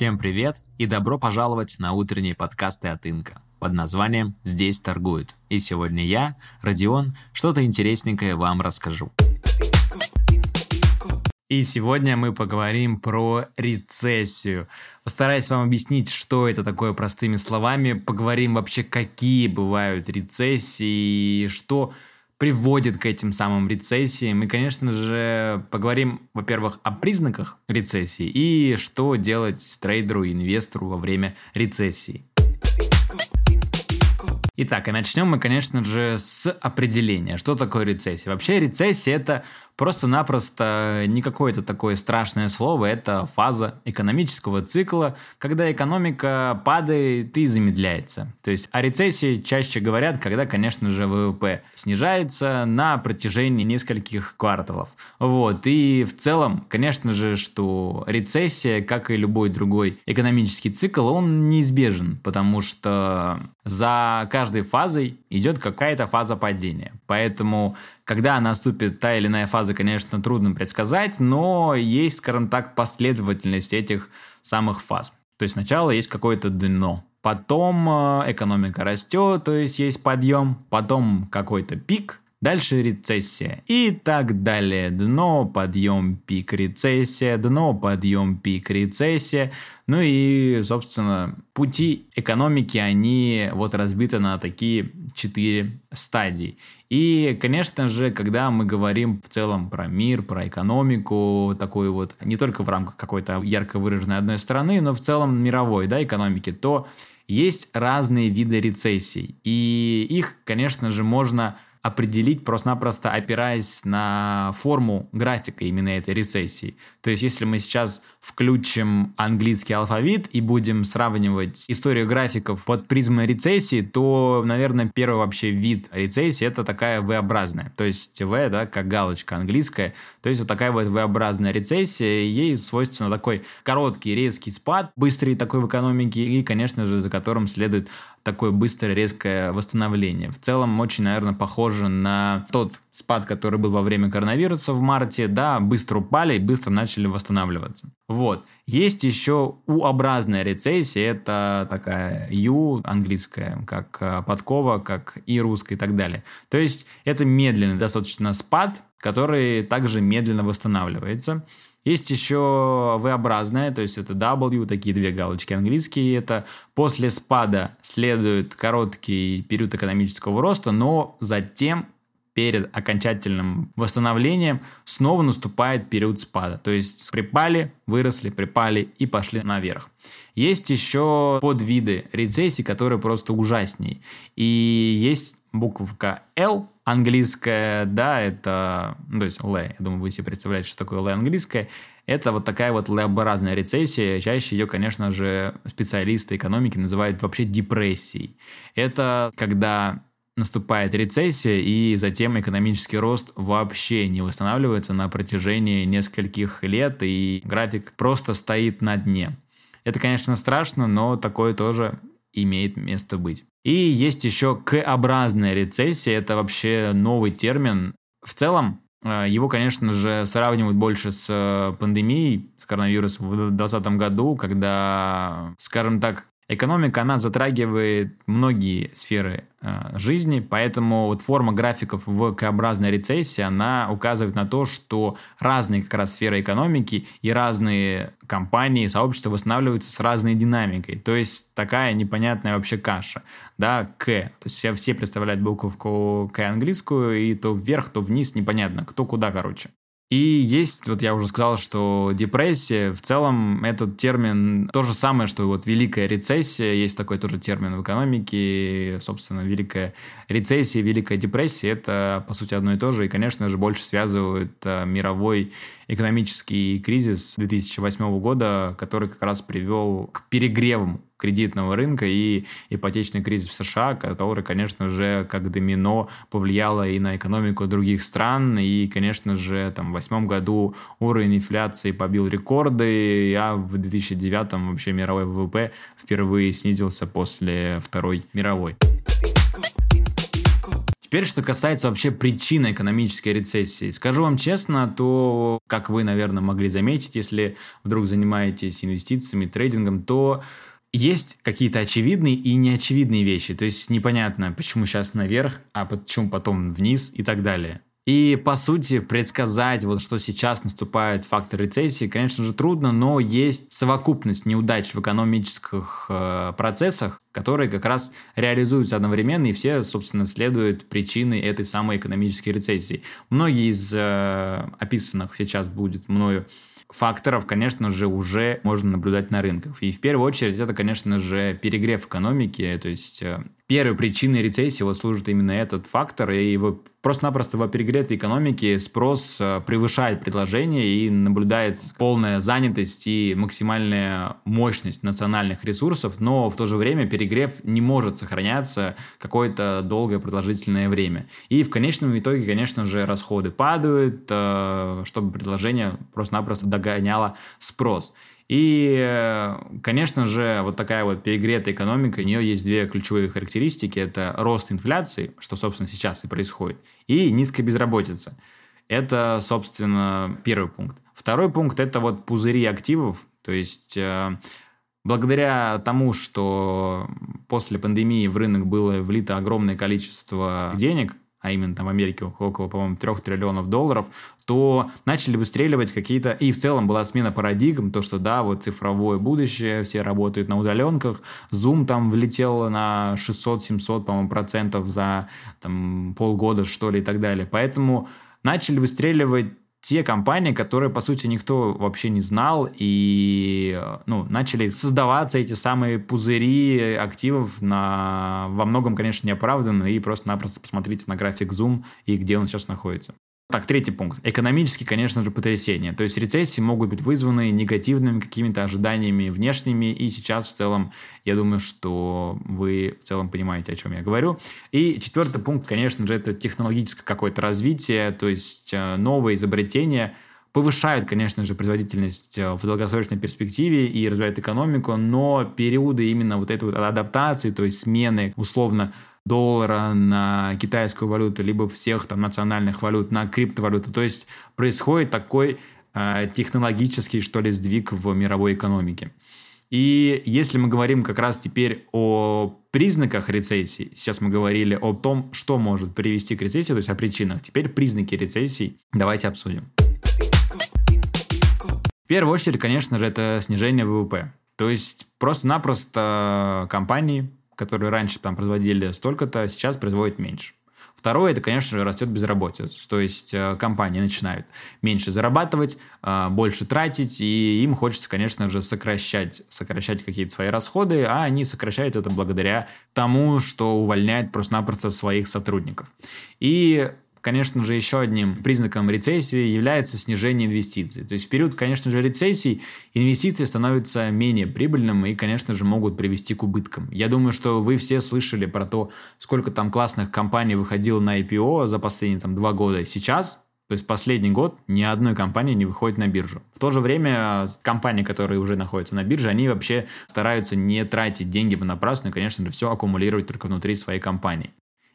Всем привет и добро пожаловать на утренние подкасты от Инка под названием «Здесь торгуют». И сегодня я, Родион, что-то интересненькое вам расскажу. И сегодня мы поговорим про рецессию. Постараюсь вам объяснить, что это такое простыми словами. Поговорим вообще, какие бывают рецессии, что приводит к этим самым рецессиям. И, конечно же, поговорим, во-первых, о признаках рецессии и что делать трейдеру и инвестору во время рецессии. Итак, и начнем мы, конечно же, с определения, что такое рецессия. Вообще рецессия это просто-напросто не какое-то такое страшное слово, это фаза экономического цикла, когда экономика падает и замедляется. То есть о рецессии чаще говорят, когда, конечно же, ВВП снижается на протяжении нескольких кварталов. Вот. И в целом, конечно же, что рецессия, как и любой другой экономический цикл, он неизбежен, потому что за каждой фазой идет какая-то фаза падения. Поэтому когда наступит та или иная фаза, конечно, трудно предсказать, но есть, скажем так, последовательность этих самых фаз. То есть сначала есть какое-то дно, потом э, экономика растет, то есть есть подъем, потом какой-то пик, Дальше рецессия и так далее. Дно, подъем, пик, рецессия, дно, подъем, пик, рецессия. Ну и, собственно, пути экономики, они вот разбиты на такие четыре стадии. И, конечно же, когда мы говорим в целом про мир, про экономику, такой вот, не только в рамках какой-то ярко выраженной одной страны, но в целом мировой да, экономики, то есть разные виды рецессий. И их, конечно же, можно определить просто-напросто опираясь на форму графика именно этой рецессии. То есть если мы сейчас включим английский алфавит и будем сравнивать историю графиков под призмой рецессии, то, наверное, первый вообще вид рецессии это такая V-образная. То есть V, да, как галочка английская. То есть вот такая вот V-образная рецессия, ей свойственно такой короткий резкий спад, быстрый такой в экономике и, конечно же, за которым следует такое быстрое, резкое восстановление. В целом, очень, наверное, похоже на тот спад, который был во время коронавируса в марте, да, быстро упали и быстро начали восстанавливаться. Вот. Есть еще U-образная рецессия, это такая U английская, как э, подкова, как и русская и так далее. То есть это медленный достаточно спад, который также медленно восстанавливается. Есть еще V-образная, то есть это W, такие две галочки английские. Это после спада следует короткий период экономического роста, но затем перед окончательным восстановлением снова наступает период спада. То есть припали, выросли, припали и пошли наверх. Есть еще подвиды рецессии, которые просто ужасней. И есть буковка L, английская, да, это, ну, то есть L, я думаю, вы себе представляете, что такое L английская, это вот такая вот L-образная рецессия, чаще ее, конечно же, специалисты экономики называют вообще депрессией. Это когда наступает рецессия, и затем экономический рост вообще не восстанавливается на протяжении нескольких лет, и график просто стоит на дне. Это, конечно, страшно, но такое тоже имеет место быть. И есть еще К-образная рецессия, это вообще новый термин. В целом, э, его, конечно же, сравнивают больше с э, пандемией, с коронавирусом в 2020 году, когда, скажем так, Экономика, она затрагивает многие сферы э, жизни, поэтому вот форма графиков в К-образной рецессии, она указывает на то, что разные как раз сферы экономики и разные компании, сообщества восстанавливаются с разной динамикой. То есть такая непонятная вообще каша. Да, К. То есть все, все представляют буковку К английскую, и то вверх, то вниз, непонятно, кто куда, короче. И есть, вот я уже сказал, что депрессия, в целом этот термин то же самое, что вот великая рецессия, есть такой тоже термин в экономике, собственно, великая рецессия, великая депрессия, это по сути одно и то же, и, конечно же, больше связывают а, мировой экономический кризис 2008 года, который как раз привел к перегревам кредитного рынка и ипотечный кризис в США, который, конечно же, как домино повлияло и на экономику других стран. И, конечно же, там, в 2008 году уровень инфляции побил рекорды, а в 2009 вообще мировой ВВП впервые снизился после Второй мировой. Теперь, что касается вообще причины экономической рецессии. Скажу вам честно, то, как вы, наверное, могли заметить, если вдруг занимаетесь инвестициями, трейдингом, то есть какие-то очевидные и неочевидные вещи. То есть непонятно, почему сейчас наверх, а почему потом вниз и так далее. И, по сути, предсказать, вот что сейчас наступает фактор рецессии, конечно же, трудно, но есть совокупность неудач в экономических э, процессах, которые как раз реализуются одновременно, и все, собственно, следуют причиной этой самой экономической рецессии. Многие из э, описанных сейчас будет мною факторов, конечно же, уже можно наблюдать на рынках. И в первую очередь это, конечно же, перегрев экономики. То есть э, первой причиной рецессии вот служит именно этот фактор. И его просто-напросто в перегретой экономике спрос э, превышает предложение и наблюдается полная занятость и максимальная мощность национальных ресурсов, но в то же время перегрев не может сохраняться какое-то долгое продолжительное время. И в конечном итоге, конечно же, расходы падают, э, чтобы предложение просто-напросто догоняло спрос. И, конечно же, вот такая вот перегретая экономика, у нее есть две ключевые характеристики. Это рост инфляции, что, собственно, сейчас и происходит, и низкая безработица. Это, собственно, первый пункт. Второй пункт – это вот пузыри активов, то есть э, благодаря тому, что после пандемии в рынок было влито огромное количество денег, а именно там в Америке около, по-моему, 3 триллионов долларов, то начали выстреливать какие-то... И в целом была смена парадигм, то, что да, вот цифровое будущее, все работают на удаленках, Zoom там влетел на 600-700, по-моему, процентов за там, полгода, что ли, и так далее. Поэтому начали выстреливать те компании, которые, по сути, никто вообще не знал, и ну, начали создаваться эти самые пузыри активов на, во многом, конечно, неоправданно, и просто-напросто посмотрите на график Zoom и где он сейчас находится. Так, третий пункт. Экономические, конечно же, потрясения. То есть рецессии могут быть вызваны негативными какими-то ожиданиями внешними, и сейчас в целом, я думаю, что вы в целом понимаете, о чем я говорю. И четвертый пункт, конечно же, это технологическое какое-то развитие, то есть э, новые изобретения повышают, конечно же, производительность э, в долгосрочной перспективе и развивают экономику, но периоды именно вот этой вот адаптации, то есть смены условно доллара на китайскую валюту, либо всех там национальных валют на криптовалюту. То есть происходит такой э, технологический, что ли, сдвиг в мировой экономике. И если мы говорим как раз теперь о признаках рецессии, сейчас мы говорили о том, что может привести к рецессии, то есть о причинах, теперь признаки рецессии давайте обсудим. В первую очередь, конечно же, это снижение ВВП. То есть просто-напросто компании которые раньше там производили столько-то, сейчас производят меньше. Второе, это, конечно же, растет безработица. То есть э, компании начинают меньше зарабатывать, э, больше тратить, и им хочется, конечно же, сокращать, сокращать какие-то свои расходы, а они сокращают это благодаря тому, что увольняют просто-напросто своих сотрудников. И конечно же, еще одним признаком рецессии является снижение инвестиций. То есть в период, конечно же, рецессии инвестиции становятся менее прибыльным и, конечно же, могут привести к убыткам. Я думаю, что вы все слышали про то, сколько там классных компаний выходило на IPO за последние там два года. Сейчас то есть последний год ни одной компании не выходит на биржу. В то же время компании, которые уже находятся на бирже, они вообще стараются не тратить деньги понапрасну и, конечно же, все аккумулировать только внутри своей компании.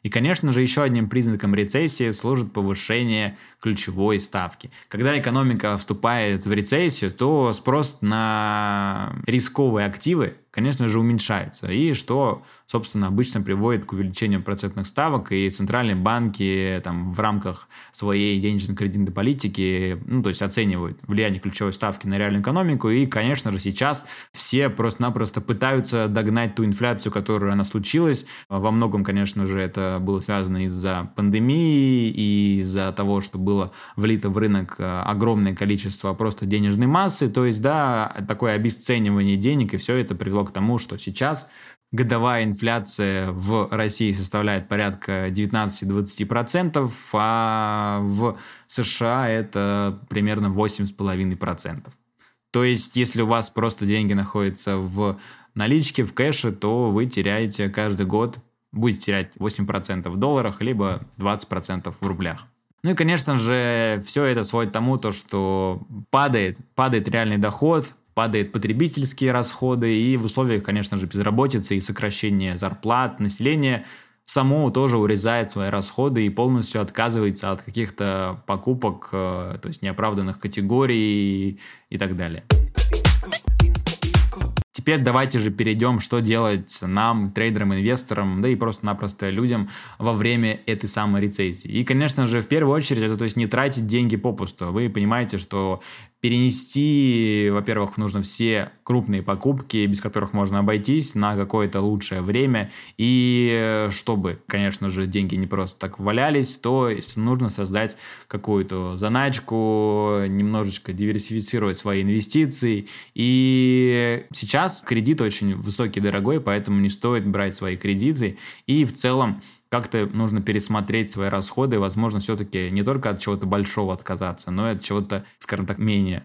И, конечно же, еще одним признаком рецессии служит повышение ключевой ставки. Когда экономика вступает в рецессию, то спрос на рисковые активы конечно же, уменьшается. И что, собственно, обычно приводит к увеличению процентных ставок, и центральные банки там, в рамках своей денежно-кредитной политики, ну, то есть оценивают влияние ключевой ставки на реальную экономику, и, конечно же, сейчас все просто-напросто пытаются догнать ту инфляцию, которая она случилась. Во многом, конечно же, это было связано из-за пандемии и из-за того, что было влито в рынок э, огромное количество просто денежной массы, то есть, да, такое обесценивание денег, и все это привело к тому, что сейчас годовая инфляция в России составляет порядка 19-20%, а в США это примерно 8,5%. То есть, если у вас просто деньги находятся в наличке, в кэше, то вы теряете каждый год, будете терять 8% в долларах, либо 20% в рублях. Ну и, конечно же, все это сводит к тому, то, что падает, падает реальный доход, падают потребительские расходы, и в условиях, конечно же, безработицы и сокращения зарплат населения само тоже урезает свои расходы и полностью отказывается от каких-то покупок, э, то есть неоправданных категорий и так далее. Теперь давайте же перейдем, что делать нам, трейдерам, инвесторам, да и просто-напросто людям во время этой самой рецессии. И, конечно же, в первую очередь, это то есть не тратить деньги попусту. Вы понимаете, что перенести, во-первых, нужно все крупные покупки, без которых можно обойтись, на какое-то лучшее время. И э, чтобы, конечно же, деньги не просто так валялись, то нужно создать какую-то заначку, немножечко диверсифицировать свои инвестиции. И сейчас кредит очень высокий, дорогой, поэтому не стоит брать свои кредиты. И в целом как-то нужно пересмотреть свои расходы, возможно, все-таки не только от чего-то большого отказаться, но и от чего-то, скажем так, менее.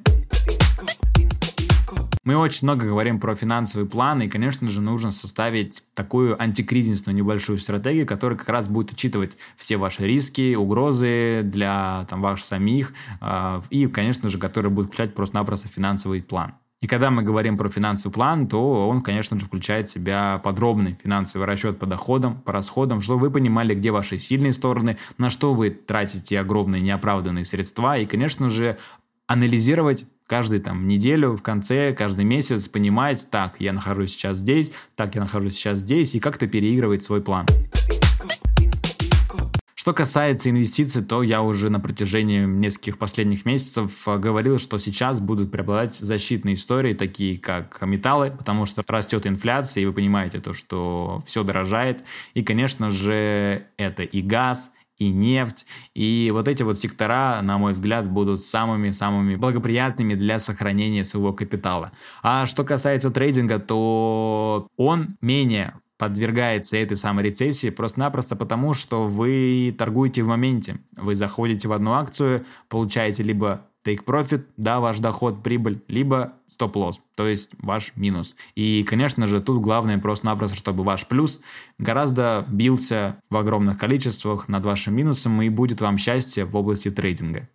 Мы очень много говорим про финансовый план, и, конечно же, нужно составить такую антикризисную небольшую стратегию, которая как раз будет учитывать все ваши риски, угрозы для там, ваших самих, э, и, конечно же, которая будет включать просто-напросто финансовый план. И когда мы говорим про финансовый план, то он, конечно же, включает в себя подробный финансовый расчет по доходам, по расходам, чтобы вы понимали, где ваши сильные стороны, на что вы тратите огромные неоправданные средства, и, конечно же, анализировать каждую там неделю, в конце, каждый месяц понимать, так, я нахожусь сейчас здесь, так, я нахожусь сейчас здесь, и как-то переигрывать свой план. Что касается инвестиций, то я уже на протяжении нескольких последних месяцев э, говорил, что сейчас будут преобладать защитные истории, такие как металлы, потому что растет инфляция, и вы понимаете то, что все дорожает. И, конечно же, это и газ, и нефть. И вот эти вот сектора, на мой взгляд, будут самыми-самыми благоприятными для сохранения своего капитала. А что касается трейдинга, то он менее подвергается этой самой рецессии просто-напросто потому, что вы торгуете в моменте. Вы заходите в одну акцию, получаете либо take profit, да, ваш доход, прибыль, либо стоп-лосс, то есть ваш минус. И, конечно же, тут главное просто-напросто, чтобы ваш плюс гораздо бился в огромных количествах над вашим минусом, и будет вам счастье в области трейдинга.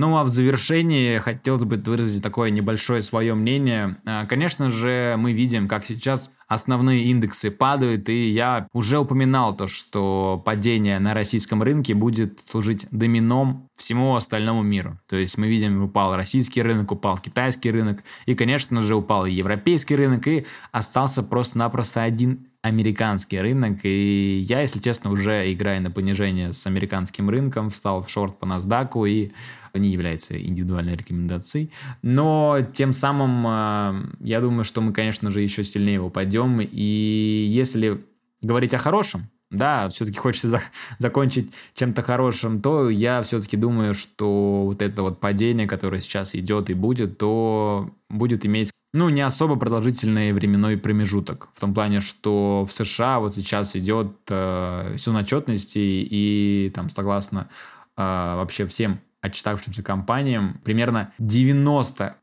Ну а в завершении хотелось бы выразить такое небольшое свое мнение. А, конечно же, мы видим, как сейчас основные индексы падают, и я уже упоминал то, что падение на российском рынке будет служить домином всему остальному миру. То есть мы видим, упал российский рынок, упал китайский рынок, и, конечно же, упал и европейский рынок, и остался просто-напросто один американский рынок, и я, если честно, уже играю на понижение с американским рынком, встал в шорт по NASDAQ, и не является индивидуальной рекомендацией. Но тем самым э, я думаю, что мы, конечно же, еще сильнее упадем. И если говорить о хорошем, да, все-таки хочется за, закончить чем-то хорошим, то я все-таки думаю, что вот это вот падение, которое сейчас идет и будет, то будет иметь ну, не особо продолжительный временной промежуток. В том плане, что в США вот сейчас идет э, на отчетности, и там, согласно э, вообще всем отчитавшимся компаниям, примерно 90%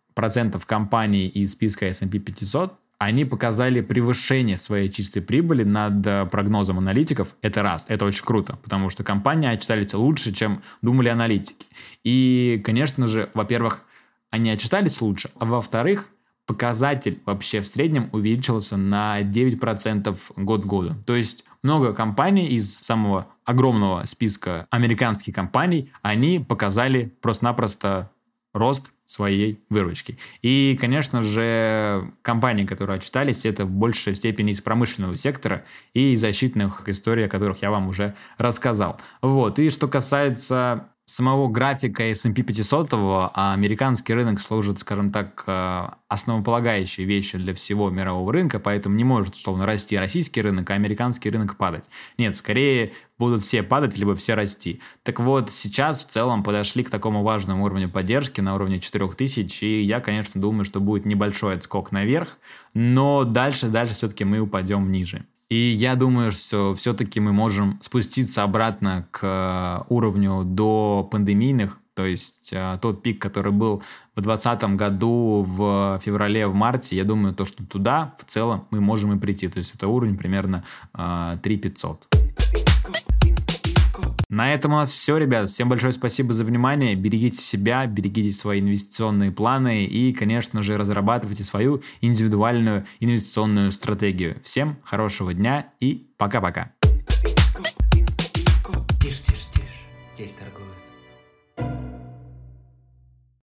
компаний из списка S&P 500 они показали превышение своей чистой прибыли над э, прогнозом аналитиков. Это раз, это очень круто, потому что компании отчитались лучше, чем думали аналитики. И, конечно же, во-первых, они отчитались лучше, а во-вторых, показатель вообще в среднем увеличился на 9% год к году. То есть много компаний из самого огромного списка американских компаний, они показали просто-напросто рост своей выручки. И, конечно же, компании, которые отчитались, это в большей степени из промышленного сектора и защитных историй, о которых я вам уже рассказал. Вот. И что касается самого графика S&P 500, а американский рынок служит, скажем так, э, основополагающей вещью для всего мирового рынка, поэтому не может, условно, расти российский рынок, а американский рынок падать. Нет, скорее будут все падать, либо все расти. Так вот, сейчас в целом подошли к такому важному уровню поддержки на уровне 4000, и я, конечно, думаю, что будет небольшой отскок наверх, но дальше, дальше все-таки мы упадем ниже. И я думаю, что все-таки мы можем спуститься обратно к э, уровню до пандемийных, то есть э, тот пик, который был в 2020 году в феврале, в марте, я думаю, то, что туда в целом мы можем и прийти. То есть это уровень примерно 3 э, 500. На этом у нас все, ребят. Всем большое спасибо за внимание. Берегите себя, берегите свои инвестиционные планы и, конечно же, разрабатывайте свою индивидуальную инвестиционную стратегию. Всем хорошего дня и пока-пока. Тише, тише, тише. Здесь торгуют.